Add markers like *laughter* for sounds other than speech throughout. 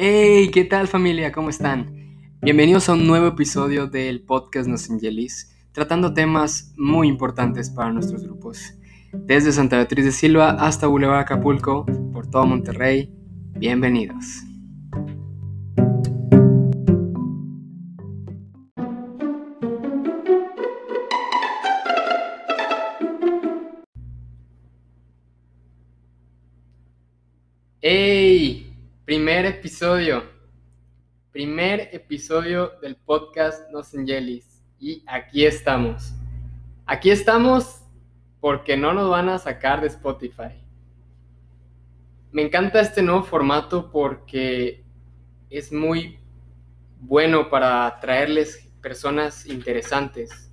Hey, ¿qué tal familia? ¿Cómo están? Bienvenidos a un nuevo episodio del podcast Nos Angelis, tratando temas muy importantes para nuestros grupos. Desde Santa Beatriz de Silva hasta Boulevard Acapulco, por todo Monterrey, bienvenidos. Primer episodio del podcast Nos Angelis. Y aquí estamos. Aquí estamos porque no nos van a sacar de Spotify. Me encanta este nuevo formato porque es muy bueno para traerles personas interesantes.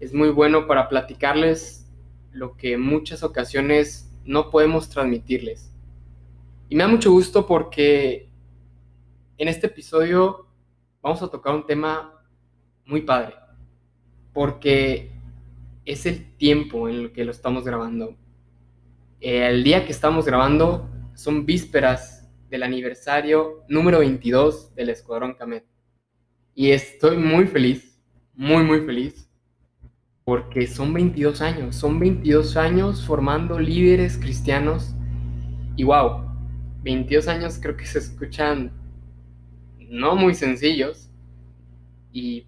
Es muy bueno para platicarles lo que en muchas ocasiones no podemos transmitirles. Y me da mucho gusto porque en este episodio vamos a tocar un tema muy padre. Porque es el tiempo en el que lo estamos grabando. El día que estamos grabando son vísperas del aniversario número 22 del Escuadrón Camet. Y estoy muy feliz, muy, muy feliz, porque son 22 años, son 22 años formando líderes cristianos. Y wow, 22 años creo que se escuchan no muy sencillos. Y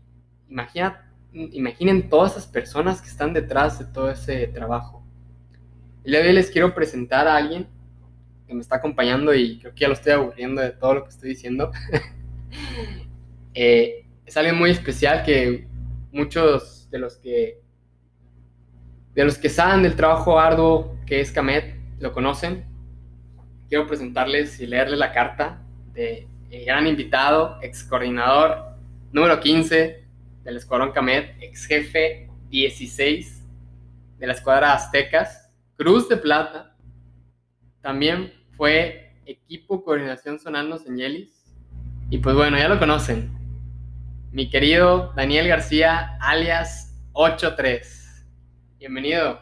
imagina, imaginen todas esas personas que están detrás de todo ese trabajo. El día de hoy les quiero presentar a alguien que me está acompañando y creo que ya lo estoy aburriendo de todo lo que estoy diciendo. *laughs* Eh, es alguien muy especial que muchos de los que de los que saben del trabajo arduo que es Camet lo conocen quiero presentarles y leerles la carta de el gran invitado, ex coordinador número 15 del Escuadrón Camet, ex jefe 16 de la Escuadra Aztecas, Cruz de Plata. También fue equipo coordinación sonando Señelis. Y pues bueno, ya lo conocen. Mi querido Daniel García, alias 83. Bienvenido.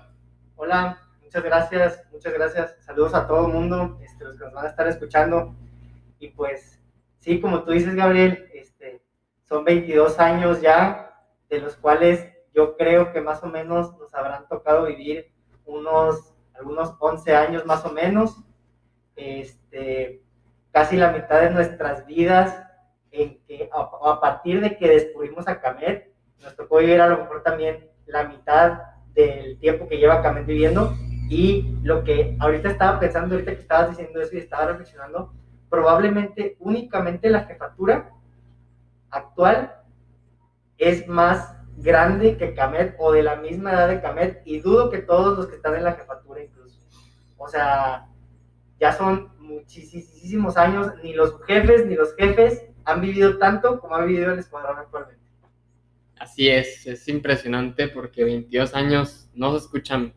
Hola, muchas gracias, muchas gracias. Saludos a todo el mundo, este, los que nos van a estar escuchando. Y pues, sí, como tú dices, Gabriel, este, son 22 años ya, de los cuales yo creo que más o menos nos habrán tocado vivir unos, algunos 11 años más o menos. Este, casi la mitad de nuestras vidas, en que, a, a partir de que descubrimos a Camet, nos tocó vivir a lo mejor también la mitad del tiempo que lleva Camet viviendo y lo que ahorita estaba pensando, ahorita que estabas diciendo eso y estaba reflexionando, probablemente únicamente la jefatura actual es más grande que Camet o de la misma edad de Camet y dudo que todos los que están en la jefatura incluso. O sea, ya son muchísimos años, ni los jefes ni los jefes han vivido tanto como ha vivido el escuadrón actualmente. Así es, es impresionante porque 22 años no se escuchan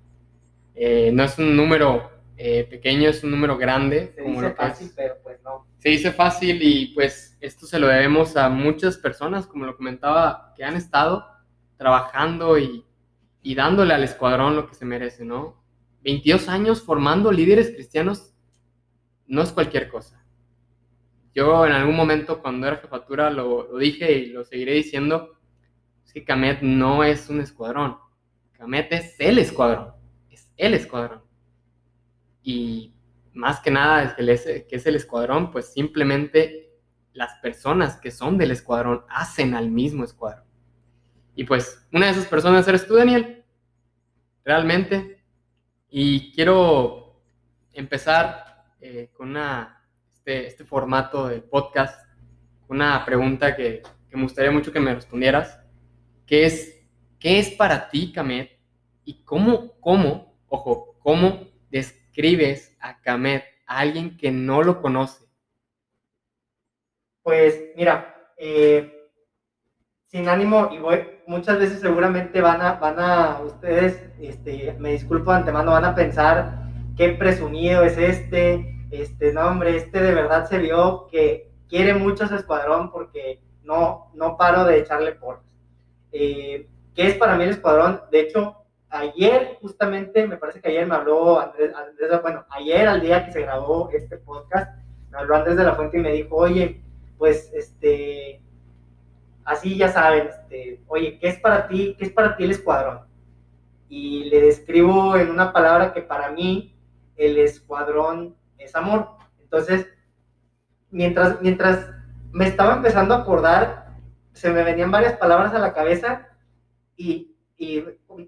eh, no es un número eh, pequeño, es un número grande. Se dice fácil, pero pues no. Se dice fácil y pues esto se lo debemos a muchas personas, como lo comentaba, que han estado trabajando y, y dándole al escuadrón lo que se merece, ¿no? 22 años formando líderes cristianos no es cualquier cosa. Yo en algún momento cuando era jefatura lo, lo dije y lo seguiré diciendo, es que Camet no es un escuadrón, Camet es el escuadrón el escuadrón. Y más que nada, que es el escuadrón, pues simplemente las personas que son del escuadrón hacen al mismo escuadrón. Y pues una de esas personas eres tú, Daniel, realmente. Y quiero empezar eh, con una, este, este, formato del podcast, una pregunta que, que, me gustaría mucho que me respondieras, que es, ¿qué es para ti, Camet? ¿Y cómo, cómo Ojo, ¿cómo describes a Kamet a alguien que no lo conoce? Pues mira, eh, sin ánimo, y muchas veces seguramente van a, van a ustedes, este, me disculpo de antemano, van a pensar qué presumido es este, este, no hombre, este de verdad se vio que quiere mucho a su escuadrón porque no, no paro de echarle por. Eh, ¿Qué es para mí el escuadrón? De hecho, ayer, justamente, me parece que ayer me habló Andrés, bueno, ayer al día que se grabó este podcast, me habló Andrés de la Fuente y me dijo, oye, pues, este, así ya saben, este, oye, ¿qué es para ti, qué es para ti el escuadrón? Y le describo en una palabra que para mí el escuadrón es amor. Entonces, mientras, mientras me estaba empezando a acordar, se me venían varias palabras a la cabeza y, y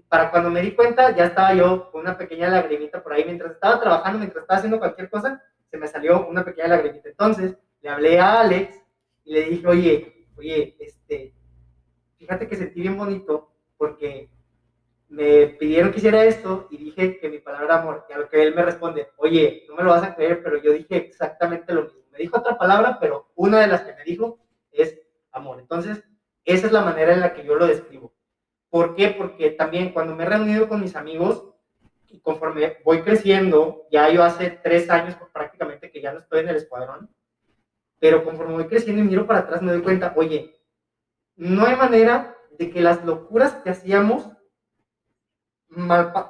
para cuando me di cuenta ya estaba yo con una pequeña lagrimita por ahí. Mientras estaba trabajando, mientras estaba haciendo cualquier cosa, se me salió una pequeña lagrimita. Entonces, le hablé a Alex y le dije, oye, oye, este, fíjate que sentí bien bonito porque me pidieron que hiciera esto y dije que mi palabra amor, y a lo que él me responde, oye, no me lo vas a creer, pero yo dije exactamente lo mismo. Me dijo otra palabra, pero una de las que me dijo es amor. Entonces, esa es la manera en la que yo lo describo. ¿Por qué? Porque también cuando me he reunido con mis amigos, y conforme voy creciendo, ya yo hace tres años prácticamente que ya no estoy en el escuadrón, pero conforme voy creciendo y miro para atrás me doy cuenta, oye, no hay manera de que las locuras que hacíamos,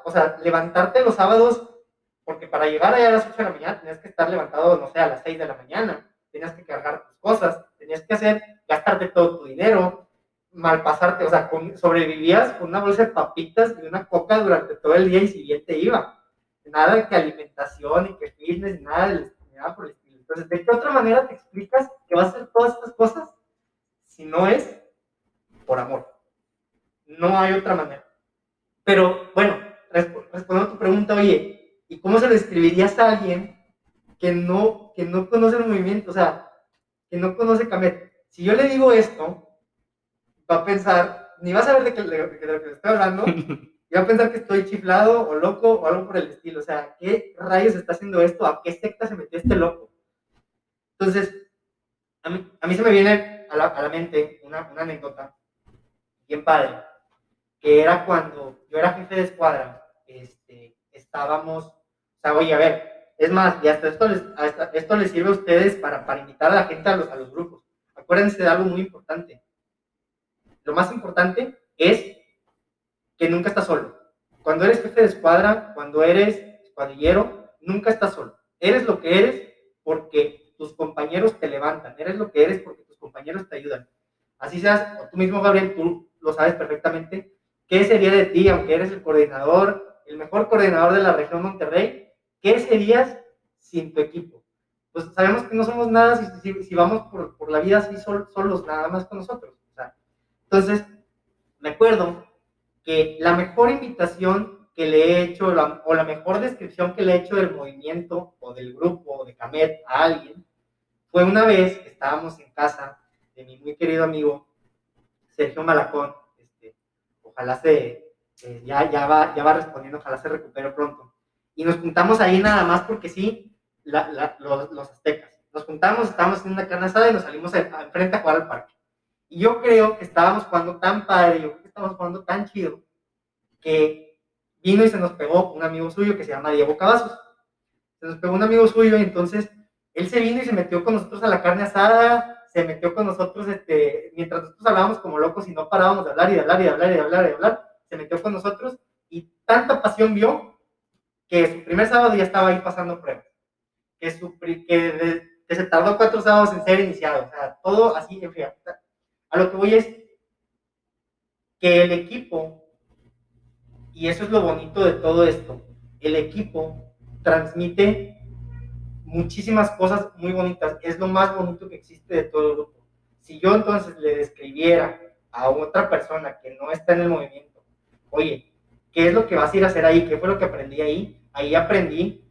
o sea, levantarte los sábados, porque para llegar allá a las 8 de la mañana tenías que estar levantado, no sé, a las 6 de la mañana, tenías que cargar tus cosas, tenías que hacer, gastarte todo tu dinero, mal pasarte, o sea, sobrevivías con una bolsa de papitas y una coca durante todo el día y siguiente iba. Nada que alimentación y que fitness, nada, de, nada por el estilo. Entonces, ¿de qué otra manera te explicas que vas a hacer todas estas cosas si no es por amor. No hay otra manera. Pero bueno, respondiendo a tu pregunta, oye, ¿y cómo se lo escribirías a alguien que no, que no conoce el movimiento? O sea, que no conoce Camet. Si yo le digo esto, va a pensar, ni va a saber de, qué, de, lo que le estoy hablando, y va a pensar que estoy chiflado o loco o algo por el estilo. O sea, ¿qué rayos está haciendo esto? ¿A qué secta se metió este loco? Entonces, a mí, a mí se me viene a la, a la mente una, una anécdota bien padre, que era cuando yo era jefe de escuadra, este, estábamos, o sea, oye, a ver, es más, y hasta esto les, esto les sirve a ustedes para, para invitar a la gente a los, a los grupos. Acuérdense de algo muy importante. Lo más importante es que nunca estás solo. Cuando eres jefe de escuadra, cuando eres escuadrillero, nunca estás solo. Eres lo que eres porque tus compañeros te levantan. Eres lo que eres porque tus compañeros te ayudan. Así seas, o tú mismo, Gabriel, tú lo sabes perfectamente, ¿qué sería de ti, aunque eres el coordinador, el mejor coordinador de la región Monterrey, qué serías sin tu equipo? Pues sabemos que no somos nada si, vamos por, por, la vida así solos, nada más con nosotros. O entonces, me acuerdo que la mejor invitación que le he hecho, o la mejor descripción que le he hecho del movimiento o del grupo de Camet a alguien, fue una vez que estábamos en casa de mi muy querido amigo Sergio Malacón, este, ojalá se, eh, ya, ya, va, ya va respondiendo, ojalá se recupere pronto. Y nos juntamos ahí nada más porque sí, los, los, aztecas. Nos juntamos, estábamos en una carne asada y nos salimos enfrente a jugar al parque. Y yo creo que estábamos jugando tan padre, yo creo que estábamos jugando tan chido, que vino y se nos pegó un amigo suyo que se llama Diego Cavazos. Se nos pegó un amigo suyo y entonces él se vino y se metió con nosotros a la carne asada, se metió con nosotros, este, mientras nosotros hablábamos como locos y no parábamos de hablar y de hablar y de hablar y de hablar y de hablar, se metió con nosotros y tanta pasión vio que su primer sábado ya estaba ahí pasando pruebas, que, su, que, se tardó cuatro sábados en ser iniciado, o sea, todo así en fría. A lo que voy es que el equipo, y eso es lo bonito de todo esto, el equipo transmite muchísimas cosas muy bonitas. Es lo más bonito que existe de todo el grupo. Si yo entonces le describiera a otra persona que no está en el movimiento, oye, ¿qué es lo que vas a ir a hacer ahí? ¿Qué fue lo que aprendí ahí? Ahí aprendí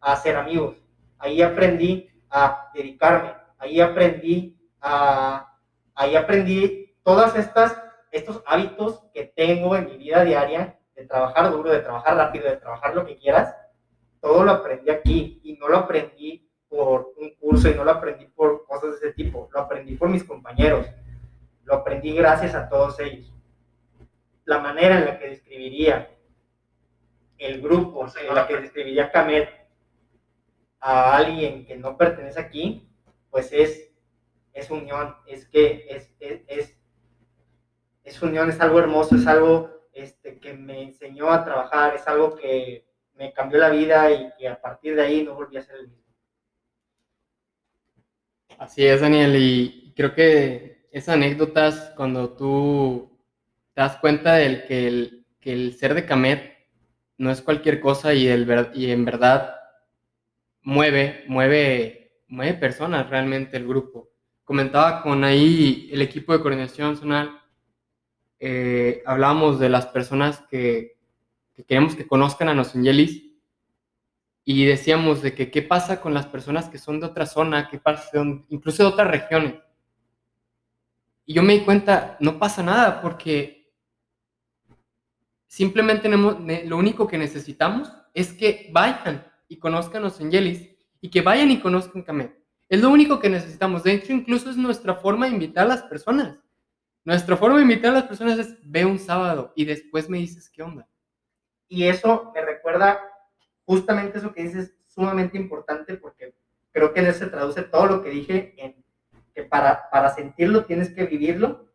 a hacer amigos. Ahí aprendí a dedicarme. Ahí aprendí a... Ahí aprendí todas estas estos hábitos que tengo en mi vida diaria de trabajar duro, de trabajar rápido, de trabajar lo que quieras, todo lo aprendí aquí y no lo aprendí por un curso y no lo aprendí por cosas de ese tipo, lo aprendí por mis compañeros, lo aprendí gracias a todos ellos. La manera en la que describiría el grupo, en la que describiría a alguien que no pertenece aquí, pues es, es unión, es que es, es, es, unión, es algo hermoso, es algo este, que me enseñó a trabajar, es algo que me cambió la vida y a partir de ahí no volví a ser el mismo. Así es, Daniel, y creo que esas anécdotas, cuando tú te das cuenta del que el, que el ser de Camet no es cualquier cosa y, el, y en verdad mueve, mueve, mueve personas realmente el grupo. Comentaba con ahí el equipo de coordinación zonal, eh, hablábamos de las personas que, que queremos que conozcan a Nosengelis y decíamos de que qué pasa con las personas que son de otra zona, qué pasa, incluso de otras regiones. Y yo me di cuenta, no pasa nada porque simplemente lo único que necesitamos es que vayan y conozcan los Angelis y que vayan y conozcan Camet. Es lo único que necesitamos. De hecho, incluso es nuestra forma de invitar a las personas. Nuestra forma de invitar a las personas es ve un sábado y después me dices qué onda. Y eso me recuerda justamente eso que dices sumamente importante porque creo que en eso se traduce todo lo que dije que para, para sentirlo tienes que vivirlo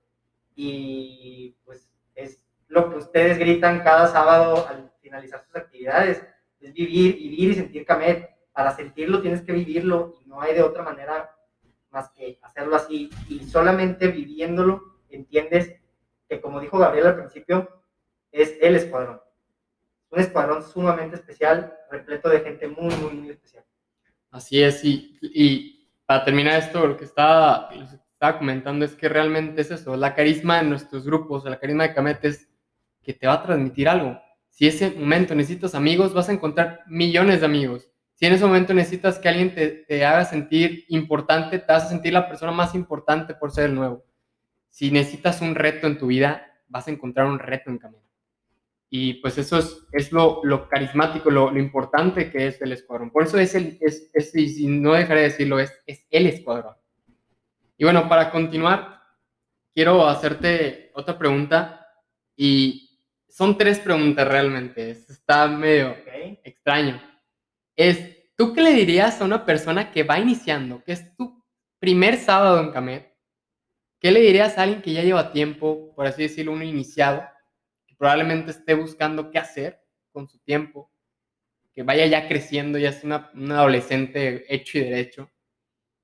y pues es lo que ustedes gritan cada sábado al finalizar sus actividades, es vivir, vivir y sentir Camet. Para sentirlo tienes que vivirlo y no hay de otra manera más que hacerlo así y solamente viviéndolo entiendes que como dijo Gabriel al principio, es el escuadrón un escuadrón sumamente especial, repleto de gente muy, muy, muy especial. Así es, y, y para terminar esto, lo que estaba, estaba comentando es que realmente es eso, la carisma de nuestros grupos, la carisma de Camet es que te va a transmitir algo. Si ese momento necesitas amigos, vas a encontrar millones de amigos. Si en ese momento necesitas que alguien te, te haga sentir importante, te vas a sentir la persona más importante por ser el nuevo. Si necesitas un reto en tu vida, vas a encontrar un reto en Camet. Y pues eso es, es lo, lo carismático, lo, lo, importante que es el escuadrón. Por eso es el, es, es, y no dejaré de decirlo, es, es el escuadrón. Y bueno, para continuar, quiero hacerte otra pregunta. Y son tres preguntas realmente. Está medio extraño. Es, ¿tú qué le dirías a una persona que va iniciando, que es tu primer sábado en Camet? ¿Qué le dirías a alguien que ya lleva tiempo, por así decirlo, uno iniciado? probablemente esté buscando qué hacer con su tiempo, que vaya ya creciendo, ya es una, un adolescente hecho y derecho.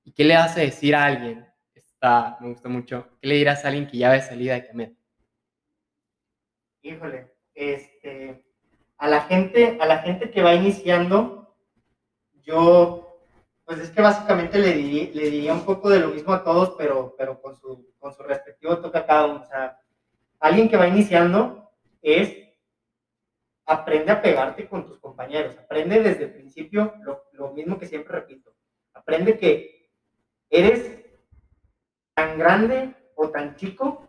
¿Y qué le hace decir a alguien? Está, me gusta mucho. ¿Qué le dirás a alguien que ya ve salida de Camet? Híjole, este, a la gente, a la gente que va iniciando, yo, pues es que básicamente le diría, un poco de lo mismo a todos, pero, pero con su, con su respectivo toque a cada uno. O sea, alguien que va iniciando, es aprende a pegarte con tus compañeros, aprende desde el principio lo, mismo que siempre repito, aprende que eres tan grande o tan chico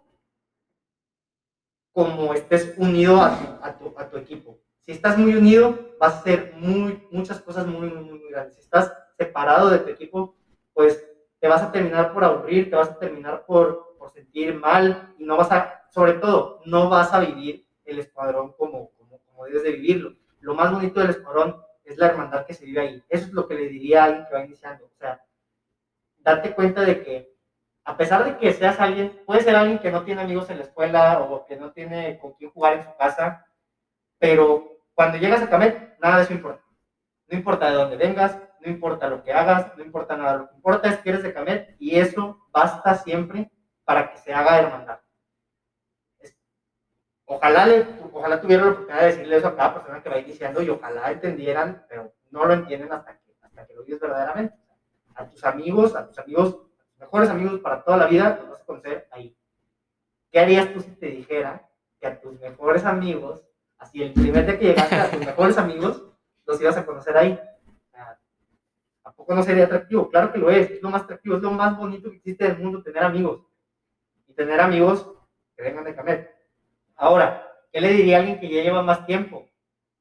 como estés unido a tu, a tu, equipo. Si estás muy unido, vas a hacer muy, muchas cosas muy, muy, muy grandes. Si estás separado de tu equipo, pues te vas a terminar por aburrir, te vas a terminar por, por sentir mal y no vas a, sobre todo, no vas a vivir el escuadrón como, como, como debes de vivirlo. Lo más bonito del escuadrón es la hermandad que se vive ahí. Eso es lo que le diría a alguien que va iniciando. O sea, date cuenta de que a pesar de que seas alguien, puede ser alguien que no tiene amigos en la escuela o que no tiene con quién jugar en su casa, pero cuando llegas a Camet, nada de eso importa. No importa de dónde vengas, no importa lo que hagas, no importa nada. Lo que importa es que eres de Camet y eso basta siempre para que se haga hermandad. Ojalá, le, ojalá tuvieran la oportunidad de decirle eso a cada persona que va iniciando y ojalá entendieran, pero no lo entienden hasta que, hasta que lo vives verdaderamente. A tus amigos, a tus amigos, a tus mejores amigos para toda la vida, los vas a conocer ahí. ¿Qué harías tú si te dijera que a tus mejores amigos, así el primer día que llegaste a tus mejores amigos, los ibas a conocer ahí? ¿A poco no sería atractivo? Claro que lo es, es lo más atractivo, es lo más bonito que existe en el mundo, tener amigos. Y tener amigos que vengan de Camet. Ahora, ¿qué le diría a alguien que ya lleva más tiempo?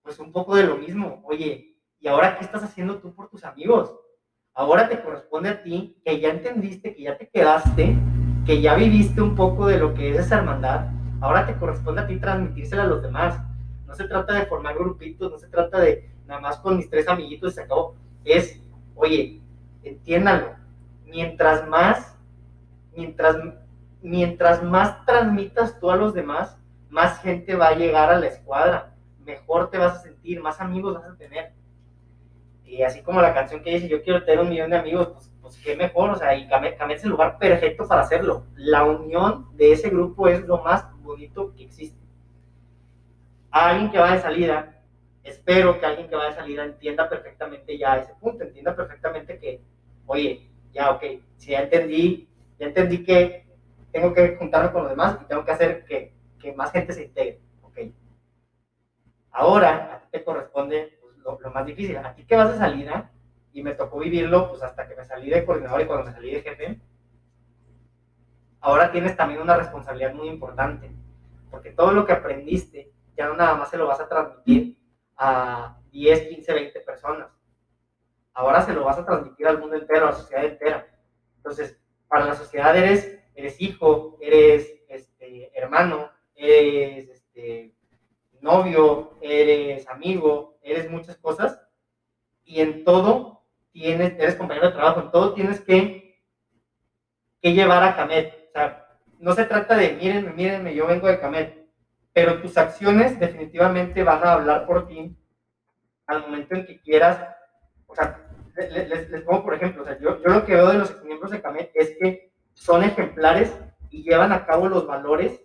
Pues un poco de lo mismo. Oye, ¿y ahora qué estás haciendo tú por tus amigos? Ahora te corresponde a ti, que ya entendiste, que ya te quedaste, que ya viviste un poco de lo que es esa hermandad. Ahora te corresponde a ti transmitírsela a los demás. No se trata de formar grupitos, no se trata de nada más con mis tres amiguitos y se acabó. Es, oye, entiéndanlo. Mientras más, mientras, mientras más transmitas tú a los demás, más gente va a llegar a la escuadra, mejor te vas a sentir, más amigos vas a tener. Y así como la canción que dice, yo quiero tener un millón de amigos, pues, pues qué mejor, o sea, y Camet, el lugar perfecto para hacerlo. La unión de ese grupo es lo más bonito que existe. A alguien que va de salida, espero que alguien que va de salida entienda perfectamente ya ese punto, entienda perfectamente que, oye, ya, ok, si ya entendí, ya entendí que tengo que juntarme con los demás y tengo que hacer que, que más gente se integre, ok. Ahora, a ti te corresponde pues, lo, lo, más difícil, a ti que vas de salida, y me tocó vivirlo, pues hasta que me salí de coordinador y cuando me salí de jefe, ahora tienes también una responsabilidad muy importante, porque todo lo que aprendiste ya no nada más se lo vas a transmitir a 10, 15, 20 personas. Ahora se lo vas a transmitir al mundo entero, a la sociedad entera. Entonces, para la sociedad eres, eres hijo, eres este, hermano, eres este, novio, eres amigo, eres muchas cosas. Y en todo tienes, eres compañero de trabajo, en todo tienes que, que llevar a Camet. O sea, no se trata de mírenme, mírenme, yo vengo de Camet pero tus acciones definitivamente van a hablar por ti al momento en que quieras, o sea, les, les, pongo por ejemplo, o sea, yo, yo, lo que veo de los miembros de CAMET es que son ejemplares y llevan a cabo los valores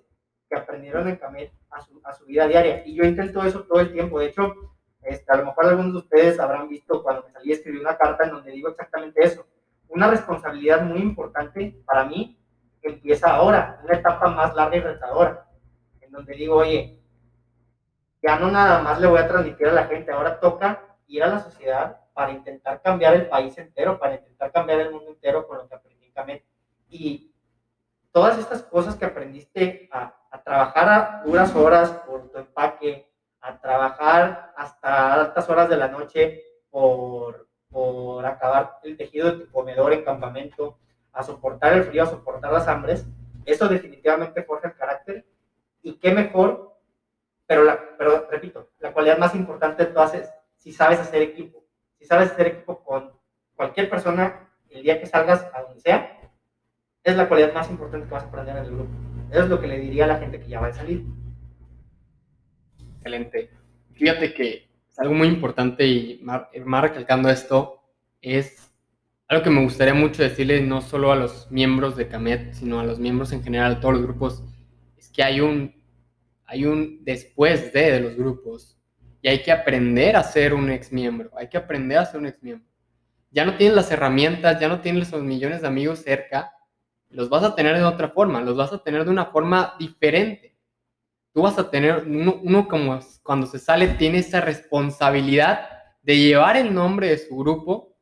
que aprendieron en CAMET a su, a su vida diaria. Y yo intento eso todo el tiempo. De hecho, este, a lo mejor algunos de ustedes habrán visto cuando me salí a escribir una carta en donde digo exactamente eso. Una responsabilidad muy importante para mí empieza ahora, una etapa más larga y retadora donde digo, oye, ya no nada más le voy a transmitir a la gente, ahora toca ir a la sociedad para intentar cambiar el país entero, para intentar cambiar el mundo entero con lo que aprendí en Y todas estas cosas que aprendiste a, a trabajar a duras horas por tu empaque, a trabajar hasta altas horas de la noche por, por acabar el tejido de tu comedor en campamento, a soportar el frío, a soportar las hambres, eso definitivamente forja el carácter y qué mejor, pero, la, pero repito, la cualidad más importante de todas es si sabes hacer equipo. Si sabes hacer equipo con cualquier persona, el día que salgas a donde sea, es la cualidad más importante que vas a aprender en el grupo. Eso es lo que le diría a la gente que ya va a salir. Excelente. Fíjate que es algo muy importante y más, más recalcando esto, es algo que me gustaría mucho decirle no solo a los miembros de CAMET, sino a los miembros en general, a todos los grupos que hay un, hay un después de, de los grupos y hay que aprender a ser un ex miembro, hay que aprender a ser un ex miembro. Ya no tienes las herramientas, ya no tienes esos millones de amigos cerca, los vas a tener de otra forma, los vas a tener de una forma diferente. Tú vas a tener, uno, uno como cuando se sale tiene esa responsabilidad de llevar el nombre de su grupo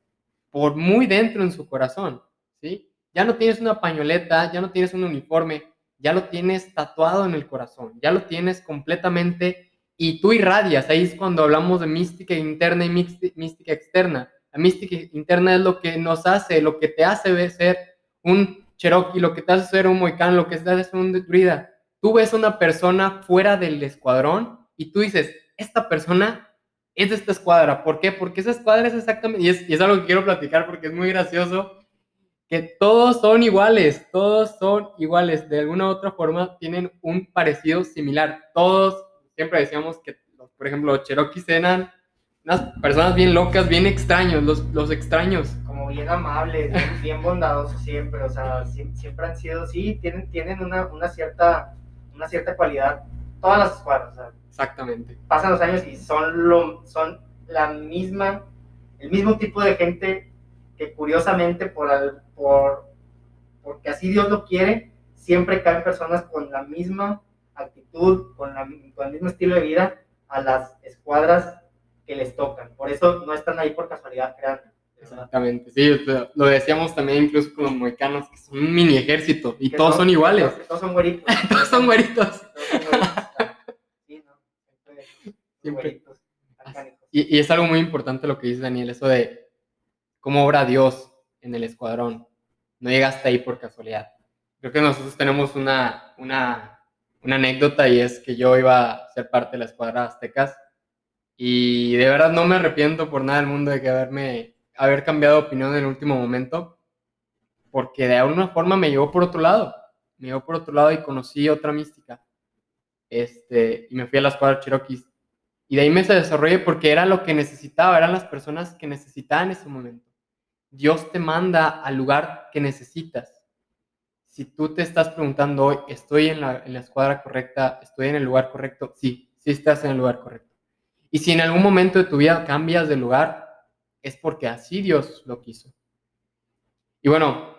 por muy dentro en su corazón, ¿sí? Ya no tienes una pañoleta, ya no tienes un uniforme, ya lo tienes tatuado en el corazón, ya lo tienes completamente y tú irradias. Ahí es cuando hablamos de mística interna y mística externa. La mística interna es lo que nos hace, lo que te hace ser un Cherokee, lo que te hace ser un Moicano, lo que te hace ser un Druida. Tú ves una persona fuera del escuadrón y tú dices, esta persona es de esta escuadra. ¿Por qué? Porque esa escuadra es exactamente, y es, y es algo que quiero platicar porque es muy gracioso que todos son iguales, todos son iguales, de alguna u otra forma tienen un parecido similar. Todos, siempre decíamos que, por ejemplo, los Cherokees eran unas personas bien locas, bien extraños, los, los extraños. Como bien amables, bien, *laughs* bondadosos siempre, o sea, siempre han sido, sí, tienen, tienen una, una, cierta, una cierta cualidad, todas las escuadras, o sea, Exactamente. Pasan los años y son, lo, son la misma, el mismo tipo de gente que curiosamente por, al, por porque así Dios lo quiere, siempre caen personas con la misma actitud, con, la, con el mismo estilo de vida a las escuadras que les tocan. Por eso no están ahí por casualidad creando. Exactamente, sí, lo decíamos también incluso con los que son un mini ejército y todos son, iguales. *laughs* Todos, son güeritos. todos son güeritos. sí, ¿no? Siempre. Y, y, es algo muy importante lo que dice Daniel, eso de cómo obra Dios en el escuadrón. No llegaste ahí por casualidad. Creo que nosotros tenemos una, una, anécdota y es que yo iba a ser parte de la escuadra Aztecas y de verdad no me arrepiento por nada del mundo de que haberme, haber cambiado de opinión en el último momento, porque de alguna forma me llevó por otro lado, me llevó por otro lado y conocí otra mística. Este, y me fui a la escuadra Cherokees. Y de ahí me se desarrollé porque era lo que necesitaba, eran las personas que necesitaban en ese momento. Dios te manda al lugar que necesitas. Si tú te estás preguntando hoy, ¿estoy en la, en la escuadra correcta? ¿Estoy en el lugar correcto? Sí, sí estás en el lugar correcto. Y si en algún momento de tu vida cambias de lugar, es porque así Dios lo quiso. Y bueno,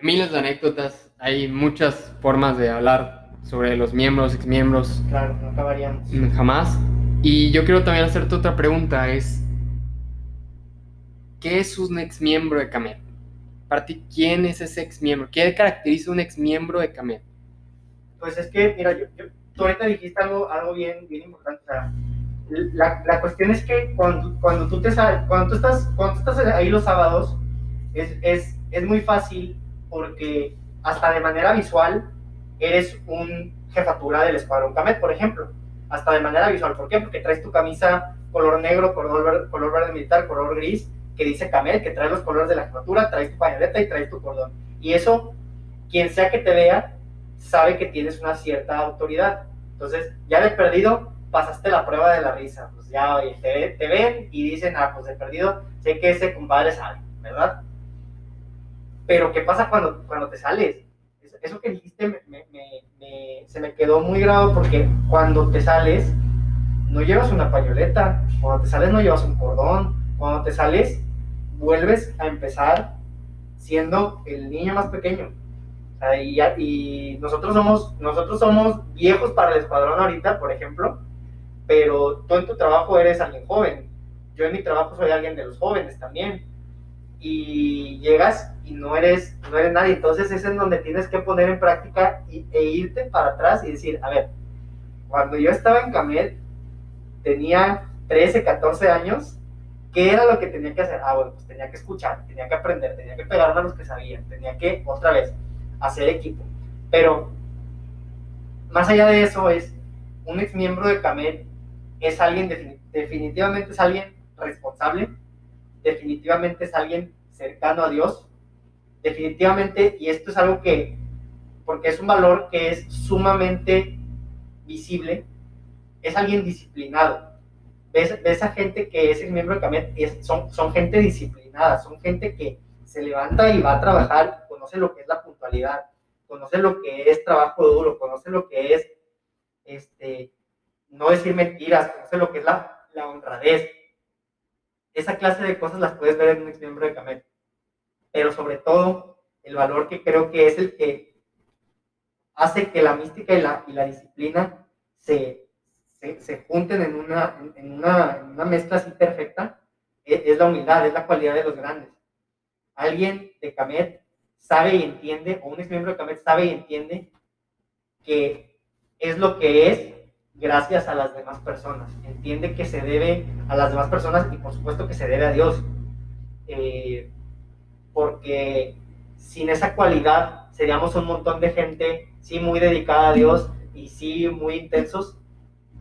miles de anécdotas, hay muchas formas de hablar sobre los miembros, exmiembros. Claro, no acabaríamos. Jamás. Y yo quiero también hacerte otra pregunta, es, ¿qué es un exmiembro de Camet? Para ti, ¿quién es ese exmiembro? ¿Qué caracteriza un exmiembro de Camet? Pues es que, mira, yo, tú ahorita dijiste algo, algo bien, bien importante. la, la, cuestión es que cuando, cuando, tú te, cuando, tú estás, cuando tú estás ahí los sábados, es, es, es muy fácil porque hasta de manera visual eres un jefatura del escuadrón Camet, por ejemplo. Hasta de manera visual. ¿Por qué? Porque traes tu camisa color negro, color verde, color verde militar, color gris, que dice Camet, que trae los colores de la jefatura, traes tu pañoleta y traes tu cordón. Y eso, quien sea que te vea, sabe que tienes una cierta autoridad. Entonces, ya de perdido, pasaste la prueba de la risa. Pues ya te, te ven y dicen, ah, pues de perdido, sé que ese compadre sabe, ¿verdad? Pero ¿qué pasa cuando, cuando te sales? Eso que dijiste se me quedó muy grave porque cuando te sales no llevas una pañoleta, cuando te sales no llevas un cordón, cuando te sales vuelves a empezar siendo el niño más pequeño. y, y, nosotros, somos, nosotros somos viejos para el escuadrón ahorita, por ejemplo, pero tú en tu trabajo eres alguien joven. Yo en mi trabajo soy alguien de los jóvenes también y llegas y no eres, no eres nadie. Entonces es en donde tienes que poner en práctica y, e irte para atrás y decir, a ver, cuando yo estaba en Camel, tenía 13, 14 años, ¿qué era lo que tenía que hacer? Ah, bueno, pues tenía que escuchar, tenía que aprender, tenía que pegarme a los que sabían, tenía que, otra vez, hacer equipo. Pero, más allá de eso, es un ex miembro de Camel, es alguien, definitivamente es alguien responsable, definitivamente es alguien cercano a Dios, definitivamente, y esto es algo que, porque es un valor que es sumamente visible, es alguien disciplinado. Ves, ves a gente que es el miembro de Camet, es, son, son gente disciplinada, son gente que se levanta y va a trabajar, conoce lo que es la puntualidad, conoce lo que es trabajo duro, conoce lo que es este, no decir mentiras, conoce lo que es la, la honradez, esa clase de cosas las puedes ver en un ex miembro de Camet. Pero sobre todo, el valor que creo que es el que hace que la mística y la, y la disciplina se, se, se junten en una, en, una, en una, mezcla así perfecta, es, es, la humildad, es la cualidad de los grandes. Alguien de Camet sabe y entiende, o un ex miembro de Camet sabe y entiende que es lo que es gracias a las demás personas. Entiende que se debe a las demás personas y por supuesto que se debe a Dios. Eh, porque sin esa cualidad seríamos un montón de gente, sí, muy dedicada a Dios y sí, muy intensos,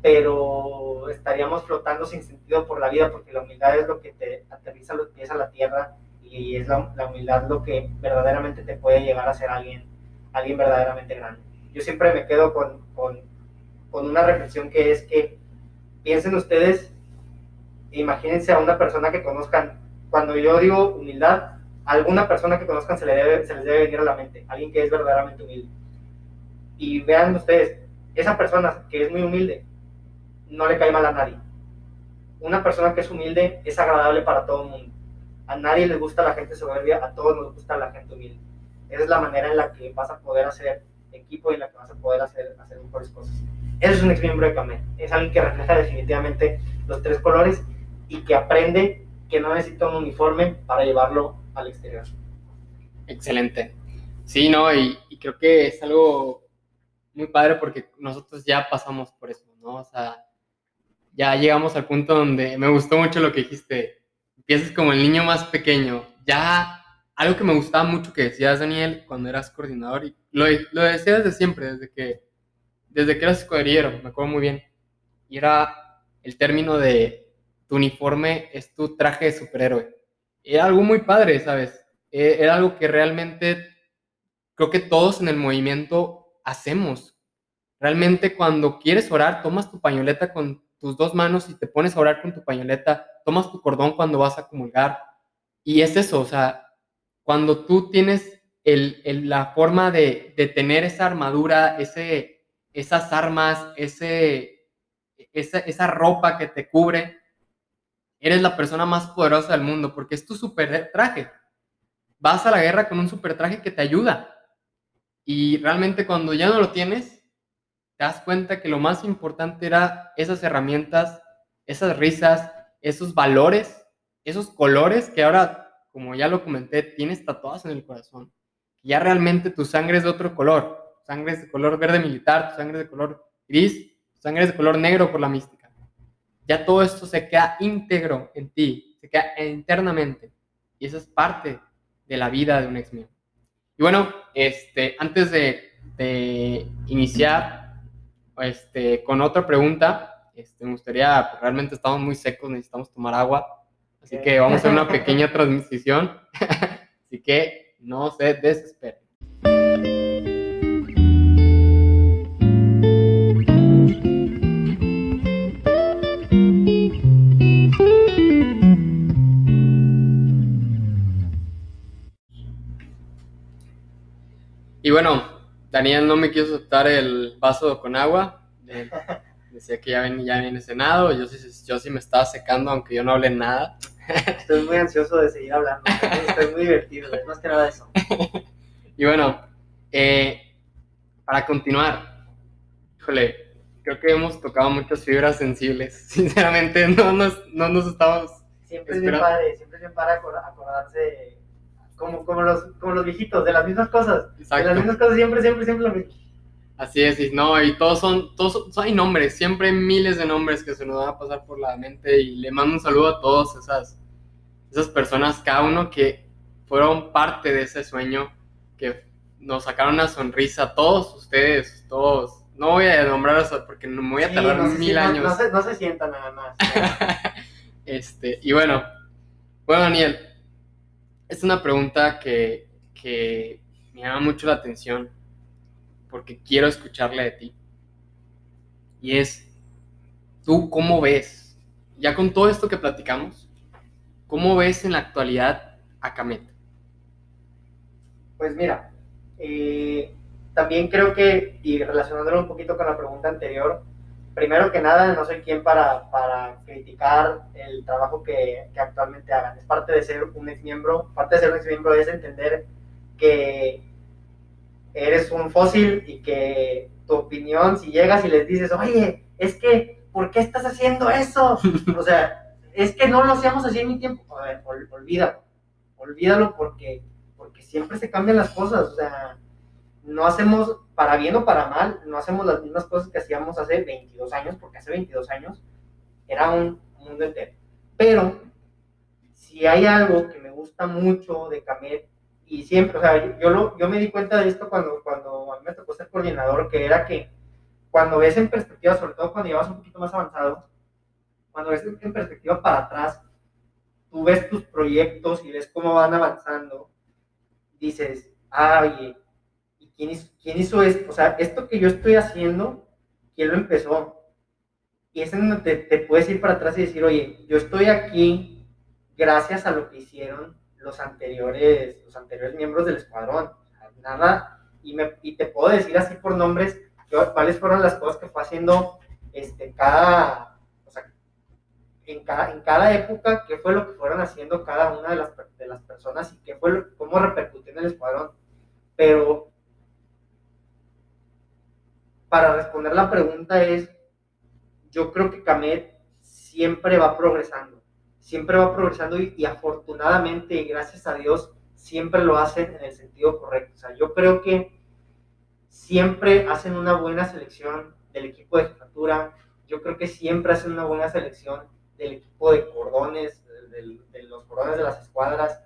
pero estaríamos flotando sin sentido por la vida porque la humildad es lo que te aterriza los pies a la tierra y es la, la humildad lo que verdaderamente te puede llegar a ser alguien, alguien verdaderamente grande. Yo siempre me quedo con, con con una reflexión que es que piensen ustedes, imagínense a una persona que conozcan, cuando yo digo humildad, a alguna persona que conozcan se, le debe, se les debe venir a la mente, alguien que es verdaderamente humilde. Y vean ustedes, esa persona que es muy humilde, no le cae mal a nadie. Una persona que es humilde es agradable para todo el mundo. A nadie le gusta la gente soberbia, a todos nos gusta la gente humilde. Esa es la manera en la que vas a poder hacer equipo y en la que vas a poder hacer, hacer mejores cosas. Ese es un ex miembro de Camel. Es alguien que refleja definitivamente los tres colores y que aprende que no necesita un uniforme para llevarlo al exterior. Excelente. Sí, no, y, creo que es algo muy padre porque nosotros ya pasamos por eso, ¿no? O sea, ya llegamos al punto donde me gustó mucho lo que dijiste. Empiezas como el niño más pequeño. Ya, algo que me gustaba mucho que decías, Daniel, cuando eras coordinador, y lo, lo decías desde siempre, desde que desde que eras escuadrillero, me acuerdo muy bien. Y era el término de tu uniforme es tu traje de superhéroe. Era algo muy padre, ¿sabes? E, era algo que realmente creo que todos en el movimiento hacemos. Realmente cuando quieres orar, tomas tu pañoleta con tus dos manos y te pones a orar con tu pañoleta, tomas tu cordón cuando vas a comulgar Y es eso, o sea, cuando tú tienes el, la forma de, de, tener esa armadura, ese, esas armas, ese, esa, esa ropa que te cubre, eres la persona más poderosa del mundo porque es tu super traje. Vas a la guerra con un super traje que te ayuda. Y realmente cuando ya no lo tienes, te das cuenta que lo más importante era esas herramientas, esas risas, esos valores, esos colores que ahora, como ya lo comenté, tienes tatuados en el corazón. Ya realmente tu sangre es de otro color. Tu sangre es de color verde militar, tu sangre es de color gris, tu sangre es de color negro por la mística. Ya todo esto se queda íntegro en ti, se queda internamente. Y eso es parte de la vida de un ex miembro. Y bueno, este, antes de, de iniciar este, con otra pregunta. Este, me gustaría, pues, realmente estamos muy secos, necesitamos tomar agua. Así que vamos a hacer una *laughs* pequeña transmisión. *laughs* así que no se desesperen. Y bueno, Daniel no me quiso aceptar el vaso con agua. *laughs* Decía que ya, ven, ya viene cenado. Yo sí, yo sí me estaba secando, aunque yo no hablé nada. *laughs* Estoy muy ansioso de seguir hablando. Estoy muy divertido, es más que nada eso. Y bueno, eh, para continuar, híjole, creo que hemos tocado muchas fibras sensibles. *laughs* Sinceramente, no nos, no nos estamos. Siempre es bien padre, siempre es bien padre acordarse como, como, los, como los viejitos, de las mismas cosas. Exacto. De las mismas cosas siempre, siempre, siempre lo mismo. Así es, y no, y todos son, todos hay nombres, siempre hay miles de nombres que se nos van a pasar por la mente y le mando un saludo a todas esas, esas personas, cada uno que fueron parte de ese sueño, que nos sacaron una sonrisa, todos ustedes, todos, no voy a nombrar eso porque me voy a tardar mil años. No, se, no se sienta nada más. *laughs* este, y bueno, bueno Daniel, es una pregunta que, me llama mucho la atención porque quiero escucharle de ti. Y es, ¿tú cómo ves, ya con todo esto que platicamos, cómo ves en la actualidad a Camet? Pues mira, eh, también creo que, y relacionándolo un poquito con la pregunta anterior, primero que nada, no soy quien para, para criticar el trabajo que, que, actualmente hagan. Es parte de ser un ex miembro, parte de ser un ex miembro es entender que eres un fósil y que tu opinión, si llegas y les dices, oye, es que, ¿por qué estás haciendo eso? *laughs* O sea, es que no lo hacíamos así en mi tiempo. A ver, olvídalo, olvídalo porque, porque siempre se cambian las cosas. O sea, no hacemos, para bien o para mal, no hacemos las mismas cosas que hacíamos hace 22 años, porque hace 22 años era un mundo entero. Pero, si hay algo que me gusta mucho de Camet, y siempre, o sea, yo, lo, yo me di cuenta de esto cuando, cuando a mí me tocó ser coordinador, que era que cuando ves en perspectiva, sobre todo cuando llevas un poquito más avanzado, cuando ves en perspectiva para atrás, tú ves tus proyectos y ves cómo van avanzando, dices, ay, ¿quién hizo, esto? O sea, esto que yo estoy haciendo, ¿quién lo empezó? Y es en donde te, puedes ir para atrás y decir, oye, yo estoy aquí gracias a lo que hicieron los anteriores, los anteriores miembros del escuadrón. nada, y, me, y te puedo decir así por nombres cuáles fueron las cosas que fue haciendo este, cada, o sea, en cada, en cada época, qué fue lo que fueron haciendo cada una de las, de las personas y qué fue cómo repercutió en el escuadrón. Pero para responder la pregunta es, yo creo que Camet siempre va progresando, siempre va progresando y, afortunadamente y gracias a Dios siempre lo hacen en el sentido correcto. O sea, yo creo que siempre hacen una buena selección del equipo de jefatura, yo creo que siempre hacen una buena selección del equipo de cordones, de, de los cordones de las escuadras.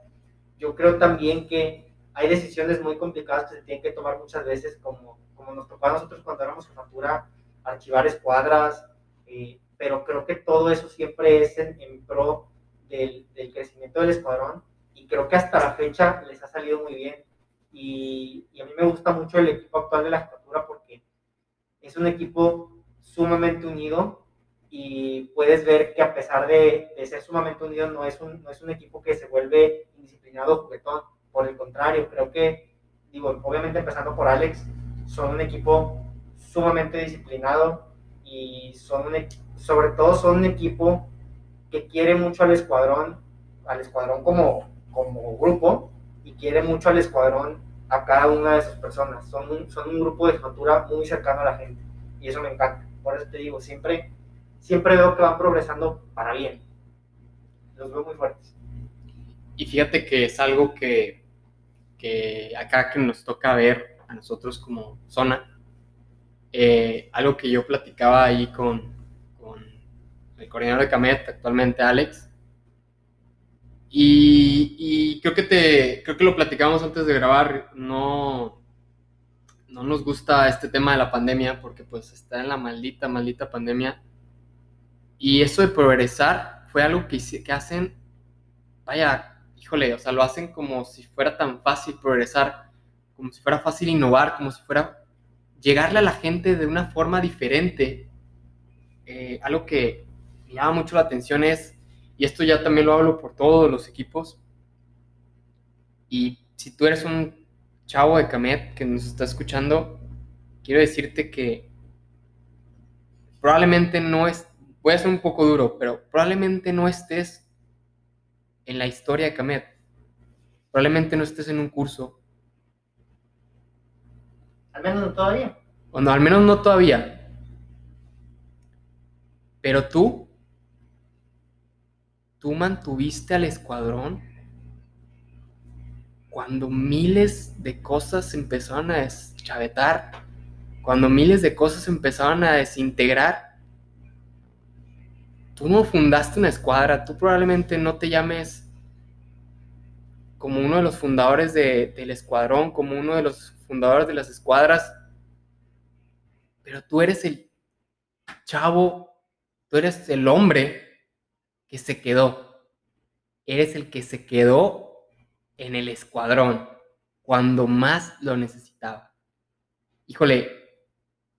Yo creo también que hay decisiones muy complicadas que se tienen que tomar muchas veces como como nos tocó a nosotros cuando éramos jefatura, archivar escuadras, eh, pero creo que todo eso siempre es en, pro del, del, crecimiento del escuadrón y creo que hasta la fecha les ha salido muy bien. Y, y, a mí me gusta mucho el equipo actual de la jefatura porque es un equipo sumamente unido y puedes ver que a pesar de, ser sumamente unido, no es, un, no es un equipo que se vuelve indisciplinado juguetón. Por el contrario, creo que, digo, obviamente empezando por Alex, son un equipo sumamente disciplinado y son sobre todo son un equipo que quiere mucho al escuadrón, al escuadrón como, como grupo y quiere mucho al escuadrón a cada una de sus personas. Son un, son un grupo de factura muy cercano a la gente y eso me encanta. Por eso te digo, siempre siempre veo que van progresando para bien. Los veo muy fuertes. Y fíjate que es algo que, que acá que nos toca ver a nosotros como zona, eh, algo que yo platicaba ahí con, con el coordinador de Camet, actualmente Alex, y, y, creo que te creo que lo platicamos antes de grabar, no, no nos gusta este tema de la pandemia porque pues está en la maldita, maldita pandemia. Y eso de progresar fue algo que, que hacen, vaya, híjole, o sea, lo hacen como si fuera tan fácil progresar, como si fuera fácil innovar, como si fuera llegarle a la gente de una forma diferente. Eh, algo que me llama mucho la atención es, y esto ya también lo hablo por todos los equipos, y si tú eres un chavo de Camet que nos está escuchando, quiero decirte que probablemente no es Puede ser un poco duro, pero probablemente no estés en la historia de Camet. Probablemente no estés en un curso. Al menos no todavía. O al menos no todavía. Pero tú, tú mantuviste al escuadrón cuando miles de cosas empezaron a deschavetar, cuando miles de cosas empezaron a desintegrar tú no fundaste una escuadra, tú probablemente no te llames como uno de los fundadores del escuadrón, como uno de los fundadores de las escuadras, pero tú eres el chavo, tú eres el hombre que se quedó, eres el que se quedó en el escuadrón cuando más lo necesitaba. Híjole,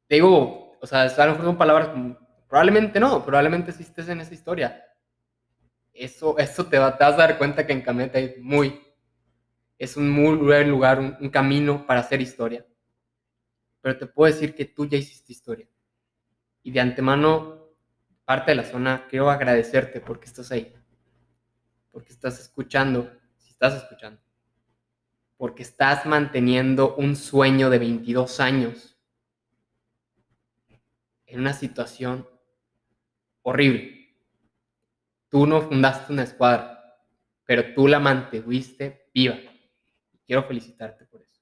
te digo, o sea, a lo mejor son palabras como Probablemente no, probablemente sí estés en esa historia. Eso, eso te, vas a dar cuenta que en Cameta es muy, es un muy buen lugar, un, camino para hacer historia. Pero te puedo decir que tú ya hiciste historia. Y de antemano, parte de la zona, quiero agradecerte porque estás ahí. Porque estás escuchando, si estás escuchando. Porque estás manteniendo un sueño de 22 años en una situación horrible. Tú no fundaste una escuadra, pero tú la mantuviste viva. Quiero felicitarte por eso.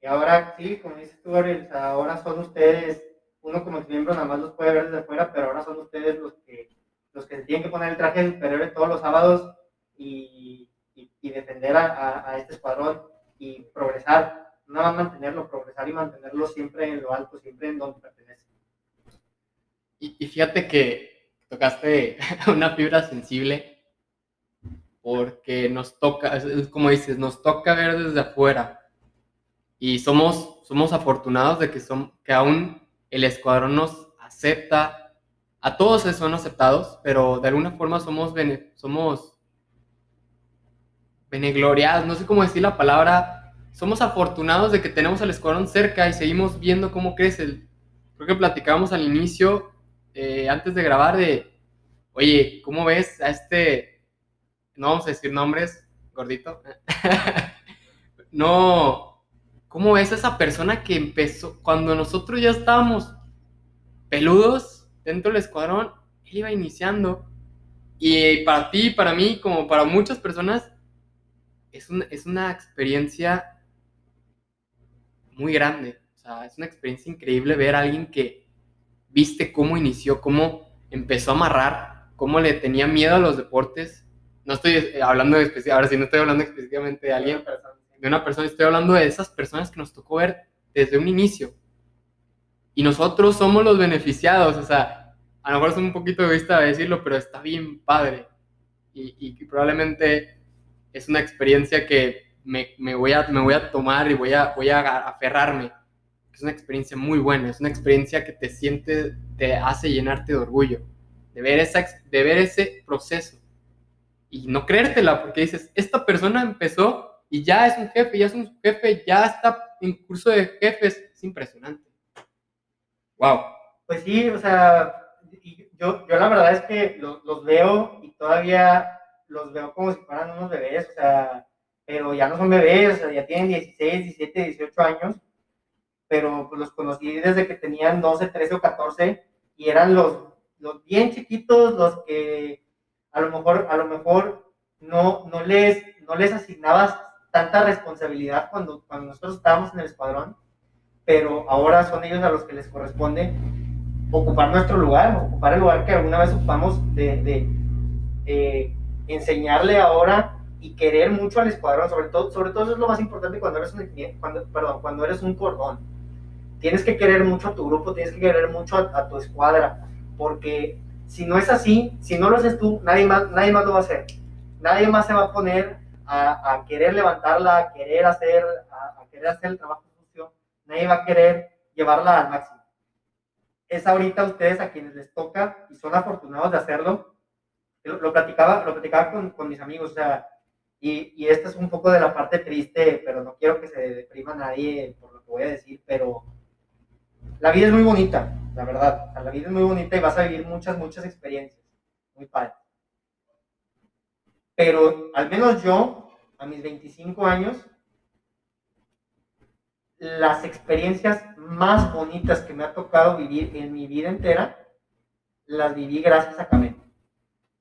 Y ahora, sí, como dices tú, Gabriel, ahora son ustedes, uno como miembro nada más los puede ver desde afuera, pero ahora son ustedes los que, los que tienen que poner el traje superior todos los sábados y, y, defender a, a, este escuadrón y progresar, no mantenerlo, progresar y mantenerlo siempre en lo alto, siempre en donde pertenece. Y, fíjate que tocaste *laughs* una fibra sensible porque nos toca, como dices, nos toca ver desde afuera. Y somos, somos afortunados de que, son, que aún el escuadrón nos acepta, a todos son aceptados, pero de alguna forma somos, somos benegloriados, no sé cómo decir la palabra, somos afortunados de que tenemos al escuadrón cerca y seguimos viendo cómo crece. Creo que platicábamos al inicio eh, antes de grabar de, oye, ¿cómo ves a este, no vamos a decir nombres, gordito? *laughs* no, ¿cómo ves a esa persona que empezó, cuando nosotros ya estábamos peludos dentro del escuadrón, él iba iniciando. Y para ti, para mí, como para muchas personas, es, es una experiencia muy grande. O sea, es una experiencia increíble ver a alguien que viste cómo inició, cómo empezó a amarrar, cómo le tenía miedo a los deportes. No estoy eh, hablando de ahora sí no estoy hablando específicamente de alguien, de una persona, estoy hablando de esas personas que nos tocó ver desde un inicio. Y nosotros somos los beneficiados, o sea, a lo mejor es un poquito vista de decirlo, pero está bien padre. Y, y probablemente es una experiencia que me, me, voy a, me voy a tomar y voy a, voy a aferrarme es una experiencia muy buena, es una experiencia que te siente, te hace llenarte de orgullo, de ver, esa, de ver ese proceso y no creértela, porque dices, esta persona empezó y ya es un jefe, ya es un jefe, ya está en curso de jefes, es impresionante. Wow. Pues sí, o sea, yo, yo la verdad es que los, veo y todavía los veo como si fueran unos bebés, o sea, pero ya no son bebés, o sea, ya tienen 16, 17, 18 años, pero pues los conocí desde que tenían 12, 13 o 14 y eran los, los bien chiquitos, los que a lo mejor, a lo mejor no, no, les, no les asignabas tanta responsabilidad cuando, cuando nosotros estábamos en el escuadrón, pero ahora son ellos a los que les corresponde ocupar nuestro lugar, ocupar el lugar que alguna vez ocupamos de, de eh, enseñarle ahora y querer mucho al escuadrón, sobre todo, sobre todo eso es lo más importante cuando eres un, cuando, perdón, cuando eres un cordón. Tienes que querer mucho a tu grupo, tienes que querer mucho a, tu escuadra, porque si no es así, si no lo haces tú, nadie más, nadie más lo va a hacer. Nadie más se va a poner a, a querer levantarla, a querer hacer, a, a, querer hacer el trabajo sucio. Nadie va a querer llevarla al máximo. Es ahorita ustedes a quienes les toca y son afortunados de hacerlo, lo, platicaba, lo platicaba con, con, mis amigos, o sea, y, y esta es un poco de la parte triste, pero no quiero que se deprima nadie por lo que voy a decir, pero la vida es muy bonita, la verdad, la vida es muy bonita y vas a vivir muchas, muchas experiencias, muy padre. Pero al menos yo, a mis 25 años, las experiencias más bonitas que me ha tocado vivir en mi vida entera, las viví gracias a Camén.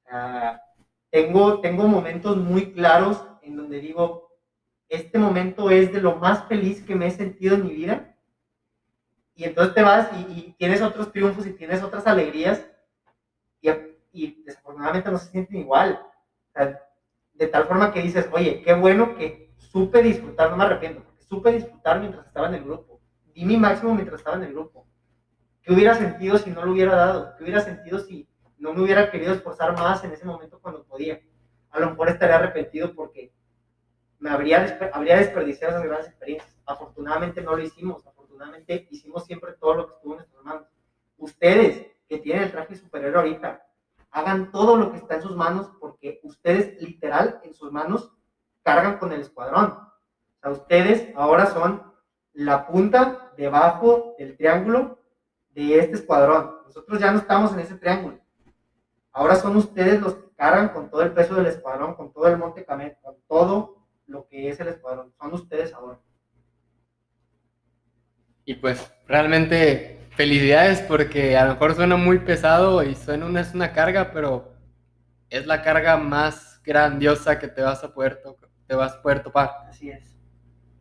Ah, tengo, tengo momentos muy claros en donde digo, este momento es de lo más feliz que me he sentido en mi vida. Y entonces te vas y, tienes otros triunfos y tienes otras alegrías y, y desafortunadamente no se sienten igual. de tal forma que dices, oye, qué bueno que supe disfrutar, no me arrepiento, supe disfrutar mientras estaba en el grupo. Di mi máximo mientras estaba en el grupo. ¿Qué hubiera sentido si no lo hubiera dado? ¿Qué hubiera sentido si no me hubiera querido esforzar más en ese momento cuando podía. A lo mejor estaría arrepentido porque me habría, habría desperdiciado esas grandes experiencias. Afortunadamente no lo hicimos, afortunadamente hicimos siempre todo lo que estuvo en nuestras manos. Ustedes que tienen el traje superior ahorita, hagan todo lo que está en sus manos porque ustedes literal en sus manos cargan con el escuadrón. O sea, ustedes ahora son la punta debajo del triángulo de este escuadrón. Nosotros ya no estamos en ese triángulo. Ahora son ustedes los que cargan con todo el peso del escuadrón, con todo el Monte con todo lo que es el escuadrón. Son ustedes ahora. Y pues realmente felicidades porque a lo mejor suena muy pesado y suena una, es una carga, pero es la carga más grandiosa que te vas a poder, te vas a poder topar. Así es.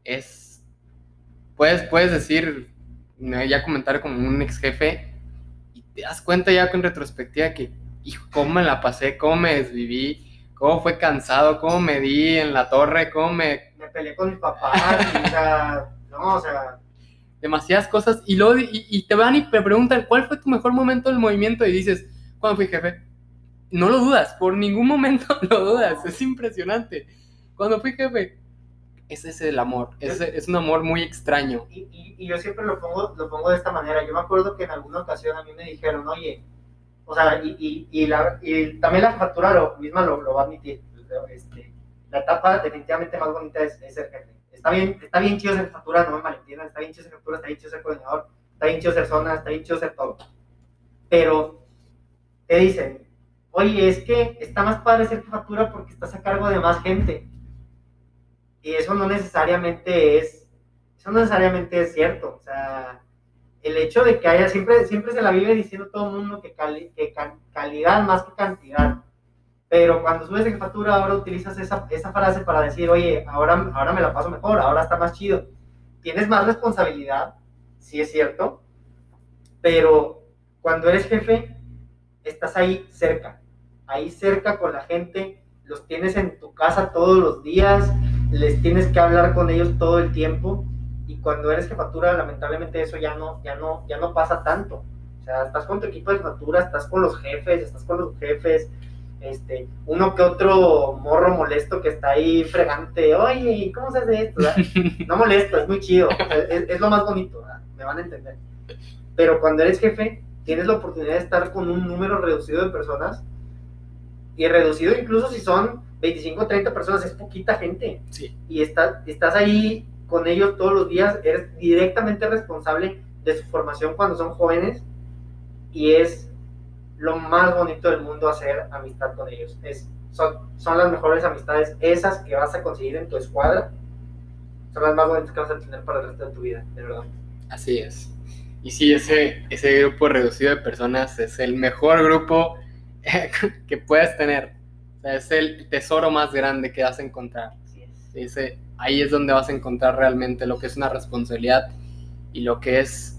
Es, puedes, puedes decir, ya comentar como un ex jefe y te das cuenta ya con retrospectiva que hijo, cómo me la pasé, cómo me desviví, cómo fue cansado, cómo me di en la torre, cómo me... Me peleé con mi papá, *laughs* o sea, no, o sea... Demasiadas cosas, y, luego, y, te van y te preguntan, ¿cuál fue tu mejor momento del movimiento? Y dices, ¿cuándo fui jefe? No lo dudas, por ningún *laughs* momento lo dudas, es impresionante. Cuando fui jefe, ese es el amor, es, es un amor muy extraño. Y, y, y, yo siempre lo pongo, lo pongo de esta manera. Yo me acuerdo que en alguna ocasión a mí me dijeron, oye, o sea, y, y, la, y también la factura lo, misma lo, lo va a admitir. Este, la etapa definitivamente más bonita es, ser jefe. Está bien, está bien chido ser factura, no me malentiendan, está bien chido ser factura, está bien chido ser coordinador, está bien chido ser zona, está bien chido ser todo. Pero te dicen, oye, es que está más padre ser factura porque estás a cargo de más gente. Y eso no necesariamente es, eso no necesariamente es cierto. O sea, el hecho de que haya, siempre, siempre se la vive diciendo todo el mundo que, que calidad más que cantidad. Pero cuando subes de factura, ahora utilizas esa, esa, frase para decir, oye, ahora, ahora me la paso mejor, ahora está más chido. Tienes más responsabilidad, sí es cierto, pero cuando eres jefe, estás ahí cerca, ahí cerca con la gente, los tienes en tu casa todos los días, les tienes que hablar con ellos todo el tiempo y cuando eres jefatura, lamentablemente eso ya no, ya no, ya no pasa tanto. O sea, estás con tu equipo de jefatura, estás con los jefes, estás con los jefes, este, uno que otro morro molesto que está ahí fregante, oye, ¿cómo se hace esto? *laughs* No molesto, es muy chido, es, es, lo más bonito, me van a entender. Pero cuando eres jefe, tienes la oportunidad de estar con un número reducido de personas, y reducido incluso si son 25 o 30 personas, es poquita gente. Sí. Y está, estás ahí con ellos todos los días, eres directamente responsable de su formación cuando son jóvenes, y es lo más bonito del mundo hacer amistad con ellos. Es, son, son las mejores amistades, esas que vas a conseguir en tu escuadra, son las más bonitas que vas a tener para el resto de tu vida, de verdad. Así es. Y sí, ese, ese grupo reducido de personas es el mejor grupo *laughs* que puedes tener. O sea, es el tesoro más grande que vas a encontrar. Ese, ahí es donde vas a encontrar realmente lo que es una responsabilidad y lo que es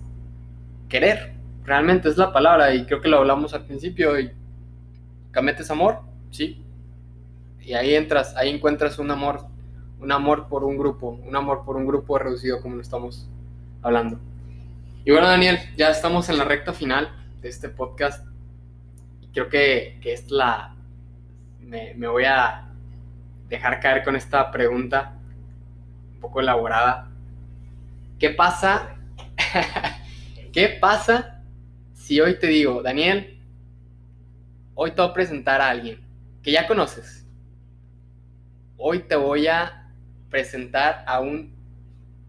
querer realmente es la palabra y creo que lo hablamos al principio y Camete es amor, sí. Y ahí entras, ahí encuentras un amor, un amor por un grupo, un amor por un grupo reducido como lo estamos hablando. Y bueno, Daniel, ya estamos en la recta final de este podcast. Creo que, que es la... Me voy a dejar caer con esta pregunta un poco elaborada. ¿Qué pasa? *laughs* ¿Qué pasa si hoy te digo, Daniel, hoy te voy a presentar a alguien que ya conoces, hoy te voy a presentar a un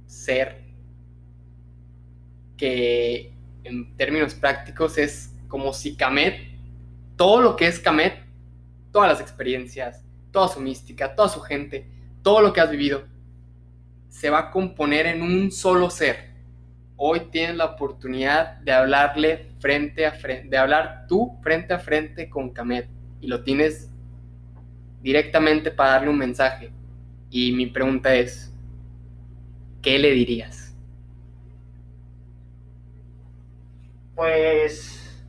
ser que en términos prácticos es como si Kamet, todo lo que es Kamet, todas las experiencias, toda su mística, toda su gente, todo lo que has vivido, se va a componer en un solo ser hoy tienes la oportunidad de hablarle frente a frente, de hablar tú frente a frente con Kamet y lo tienes directamente para darle un mensaje. Y mi pregunta es, ¿qué le dirías? Pues,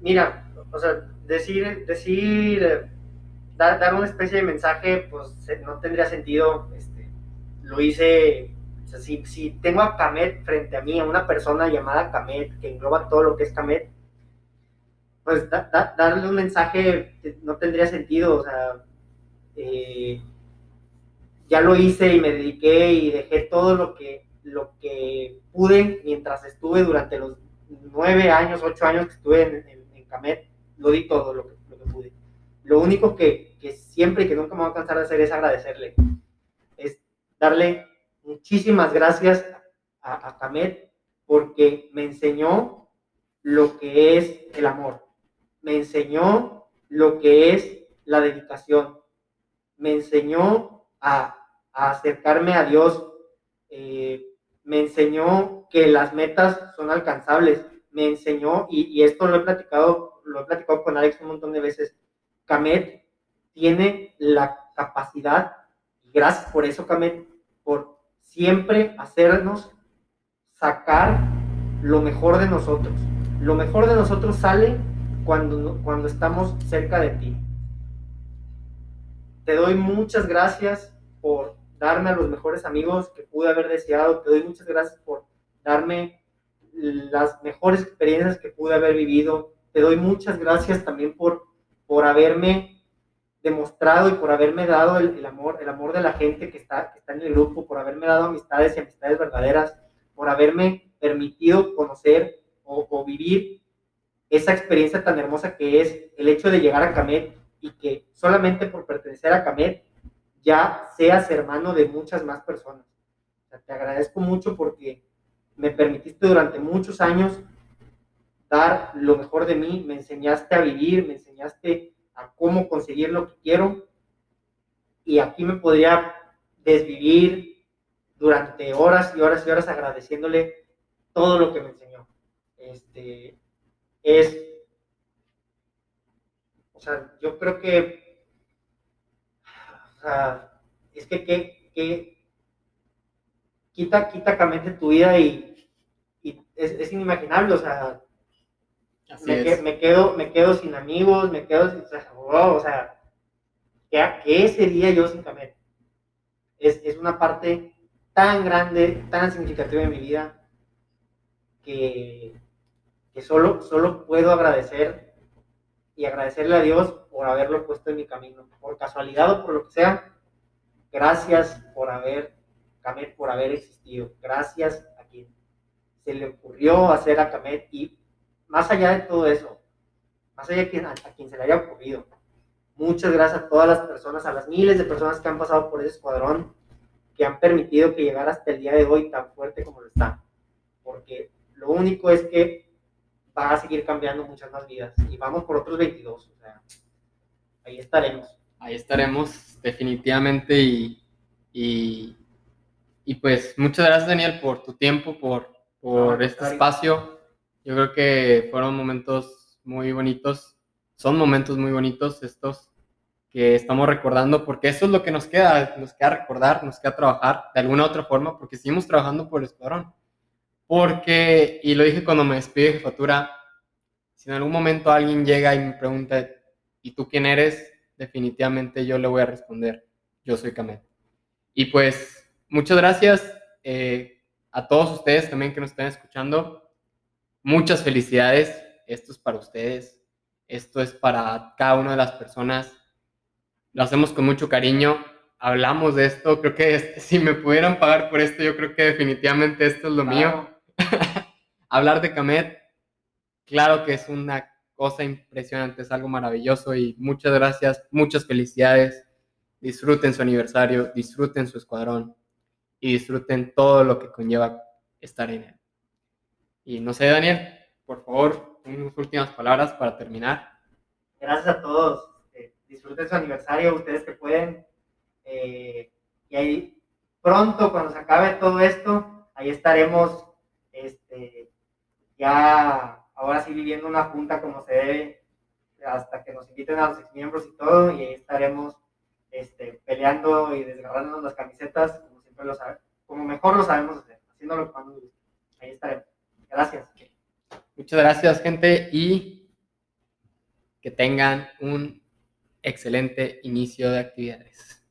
mira, o sea, decir, decir, dar, dar una especie de mensaje, pues no tendría sentido. Este, lo hice si, tengo a Kamet frente a mí, a una persona llamada Kamet, que engloba todo lo que es Kamet, pues darle un mensaje no tendría sentido, o sea, eh, ya lo hice y me dediqué y dejé todo lo que, lo que pude mientras estuve durante los nueve años, ocho años que estuve en, en, Kamet, lo di todo lo que, lo que pude. Lo único que, que siempre y que nunca me voy a cansar de hacer es agradecerle, es darle muchísimas gracias a, a Kamet porque me enseñó lo que es el amor, me enseñó lo que es la dedicación, me enseñó a, acercarme a Dios, eh, me enseñó que las metas son alcanzables, me enseñó, y, y, esto lo he platicado, lo he platicado con Alex un montón de veces, Kamet tiene la capacidad, y gracias por eso, Kamet, por siempre hacernos sacar lo mejor de nosotros. Lo mejor de nosotros sale cuando, cuando estamos cerca de ti. Te doy muchas gracias por darme a los mejores amigos que pude haber deseado. Te doy muchas gracias por darme las mejores experiencias que pude haber vivido. Te doy muchas gracias también por, por haberme demostrado y por haberme dado el, amor, el amor de la gente que está, está en el grupo, por haberme dado amistades y amistades verdaderas, por haberme permitido conocer o, vivir esa experiencia tan hermosa que es el hecho de llegar a Camet y que solamente por pertenecer a Camet ya seas hermano de muchas más personas. te agradezco mucho porque me permitiste durante muchos años dar lo mejor de mí, me enseñaste a vivir, me enseñaste a cómo conseguir lo que quiero. Y aquí me podría desvivir durante horas y horas y horas agradeciéndole todo lo que me enseñó. Este, es, o sea, yo creo que, o sea, es que, que, que quita, quita tu vida y, y es, es, inimaginable, o sea, me, quedo, me quedo sin amigos, me quedo sin, o sea, ¿qué, sería yo sin Camet? Es, es, una parte tan grande, tan significativa en mi vida, que, que solo, solo puedo agradecer y agradecerle a Dios por haberlo puesto en mi camino, por casualidad o por lo que sea. Gracias por haber, Camet, por haber existido. Gracias a quien se le ocurrió hacer a Camet y más allá de todo eso, más allá de quien, a, quien se le haya ocurrido. Muchas gracias a todas las personas, a las miles de personas que han pasado por ese escuadrón, que han permitido que llegara hasta el día de hoy tan fuerte como lo está. Porque lo único es que va a seguir cambiando muchas más vidas y vamos por otros 22. O sea, ahí estaremos. Ahí estaremos definitivamente y, y, y pues muchas gracias Daniel por tu tiempo, por, por este espacio. Yo creo que fueron momentos muy bonitos, son momentos muy bonitos estos que estamos recordando, porque eso es lo que nos queda, nos queda recordar, nos queda trabajar de alguna otra forma, porque seguimos trabajando por el escuadrón. Porque, y lo dije cuando me despide de jefatura, si en algún momento alguien llega y me pregunta, ¿y tú quién eres? Definitivamente yo le voy a responder, yo soy Camet. Y pues, muchas gracias eh, a todos ustedes también que nos están escuchando. Muchas felicidades, esto es para ustedes, esto es para cada una de las personas. Lo hacemos con mucho cariño, hablamos de esto, creo que *laughs* si me pudieran pagar por esto, yo creo que definitivamente esto es lo mío. *laughs* Hablar de Camet, claro que es una cosa impresionante, es algo maravilloso y muchas gracias, muchas felicidades. Disfruten su aniversario, disfruten su escuadrón y disfruten todo lo que conlleva estar en él. Y no sé, Daniel, por favor, unas últimas palabras para terminar. Gracias a todos. Eh, disfruten su aniversario, ustedes que pueden. Eh, y ahí pronto, cuando se acabe todo esto, ahí estaremos este, ya ahora sí viviendo una junta como se debe, hasta que nos inviten a los miembros y todo, y ahí estaremos este, peleando y desgarrándonos las camisetas, como siempre lo sabemos, como mejor lo sabemos hacer, haciéndolo cuando Ahí estaremos. Gracias. Muchas gracias, gente, y que tengan un excelente inicio de actividades.